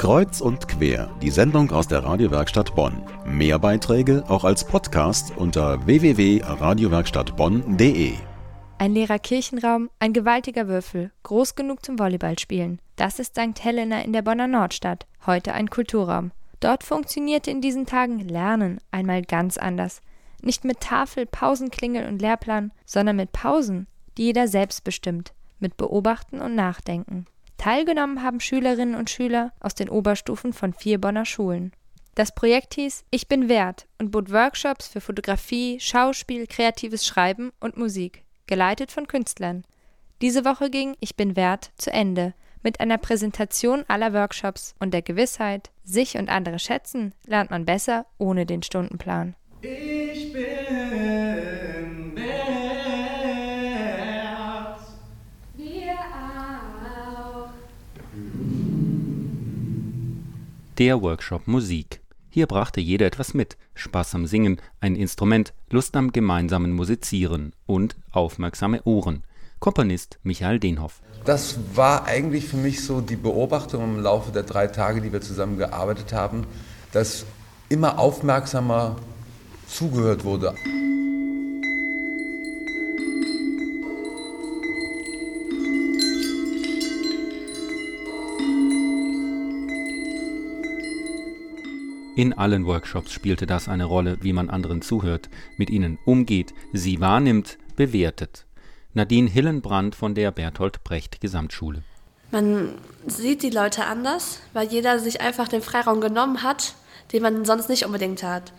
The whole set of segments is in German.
Kreuz und quer, die Sendung aus der Radiowerkstatt Bonn. Mehr Beiträge auch als Podcast unter www.radiowerkstattbonn.de. Ein leerer Kirchenraum, ein gewaltiger Würfel, groß genug zum Volleyballspielen. Das ist St. Helena in der Bonner Nordstadt, heute ein Kulturraum. Dort funktionierte in diesen Tagen Lernen einmal ganz anders. Nicht mit Tafel, Pausenklingel und Lehrplan, sondern mit Pausen, die jeder selbst bestimmt, mit Beobachten und Nachdenken. Teilgenommen haben Schülerinnen und Schüler aus den Oberstufen von vier Bonner Schulen. Das Projekt hieß Ich bin wert und bot Workshops für Fotografie, Schauspiel, kreatives Schreiben und Musik, geleitet von Künstlern. Diese Woche ging Ich bin wert zu Ende mit einer Präsentation aller Workshops und der Gewissheit, sich und andere schätzen, lernt man besser ohne den Stundenplan. Der Workshop Musik. Hier brachte jeder etwas mit: Spaß am Singen, ein Instrument, Lust am gemeinsamen Musizieren und aufmerksame Ohren. Komponist Michael Denhoff. Das war eigentlich für mich so die Beobachtung im Laufe der drei Tage, die wir zusammen gearbeitet haben, dass immer aufmerksamer zugehört wurde. In allen Workshops spielte das eine Rolle, wie man anderen zuhört, mit ihnen umgeht, sie wahrnimmt, bewertet. Nadine Hillenbrand von der Bertolt Brecht Gesamtschule. Man sieht die Leute anders, weil jeder sich einfach den Freiraum genommen hat, den man sonst nicht unbedingt hat.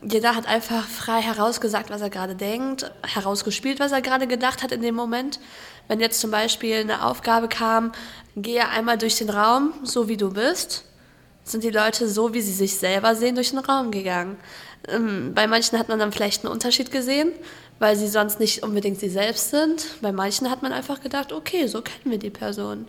Jeder hat einfach frei herausgesagt, was er gerade denkt, herausgespielt, was er gerade gedacht hat in dem Moment. Wenn jetzt zum Beispiel eine Aufgabe kam, gehe einmal durch den Raum, so wie du bist, sind die Leute so, wie sie sich selber sehen, durch den Raum gegangen. Ähm, bei manchen hat man dann vielleicht einen Unterschied gesehen, weil sie sonst nicht unbedingt sie selbst sind. Bei manchen hat man einfach gedacht, okay, so kennen wir die Person.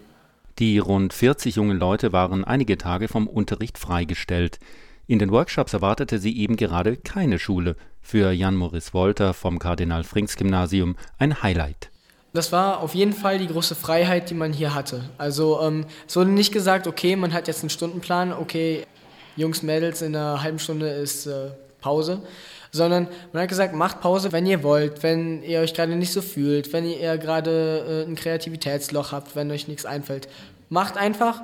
Die rund 40 jungen Leute waren einige Tage vom Unterricht freigestellt. In den Workshops erwartete sie eben gerade keine Schule. Für Jan Moritz Wolter vom Kardinal Frings Gymnasium ein Highlight. Das war auf jeden Fall die große Freiheit, die man hier hatte. Also ähm, es wurde nicht gesagt, okay, man hat jetzt einen Stundenplan, okay, Jungs, Mädels, in einer halben Stunde ist äh, Pause, sondern man hat gesagt, macht Pause, wenn ihr wollt, wenn ihr euch gerade nicht so fühlt, wenn ihr gerade äh, ein Kreativitätsloch habt, wenn euch nichts einfällt. Macht einfach.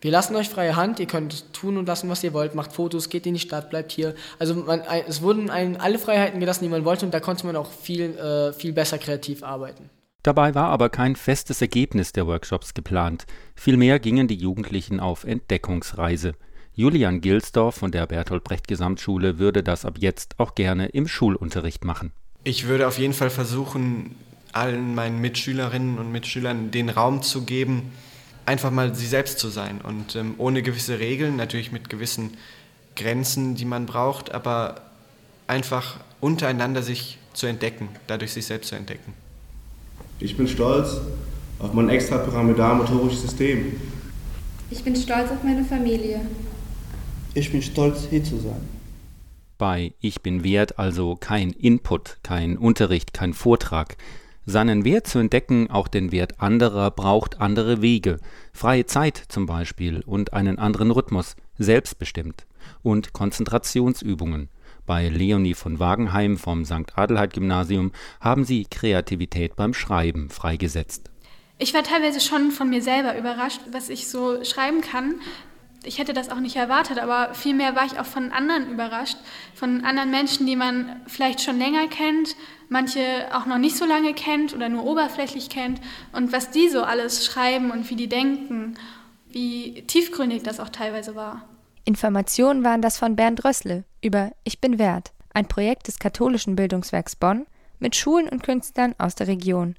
Wir lassen euch freie Hand, ihr könnt tun und lassen, was ihr wollt, macht Fotos, geht in die Stadt, bleibt hier. Also man, es wurden einem alle Freiheiten gelassen, die man wollte und da konnte man auch viel, äh, viel besser kreativ arbeiten. Dabei war aber kein festes Ergebnis der Workshops geplant. Vielmehr gingen die Jugendlichen auf Entdeckungsreise. Julian Gilsdorf von der Bertolt Brecht Gesamtschule würde das ab jetzt auch gerne im Schulunterricht machen. Ich würde auf jeden Fall versuchen, allen meinen Mitschülerinnen und Mitschülern den Raum zu geben, einfach mal sie selbst zu sein und ähm, ohne gewisse Regeln, natürlich mit gewissen Grenzen, die man braucht, aber einfach untereinander sich zu entdecken, dadurch sich selbst zu entdecken. Ich bin stolz auf mein extrapyramidal-motorisches System. Ich bin stolz auf meine Familie. Ich bin stolz, hier zu sein. Bei Ich bin wert also kein Input, kein Unterricht, kein Vortrag. Seinen Wert zu entdecken, auch den Wert anderer, braucht andere Wege. Freie Zeit zum Beispiel und einen anderen Rhythmus, selbstbestimmt. Und Konzentrationsübungen. Bei Leonie von Wagenheim vom St. Adelheid Gymnasium haben sie Kreativität beim Schreiben freigesetzt. Ich war teilweise schon von mir selber überrascht, was ich so schreiben kann. Ich hätte das auch nicht erwartet, aber vielmehr war ich auch von anderen überrascht, von anderen Menschen, die man vielleicht schon länger kennt, manche auch noch nicht so lange kennt oder nur oberflächlich kennt und was die so alles schreiben und wie die denken, wie tiefgründig das auch teilweise war. Informationen waren das von Bernd Rössle über Ich bin wert, ein Projekt des katholischen Bildungswerks Bonn mit Schulen und Künstlern aus der Region.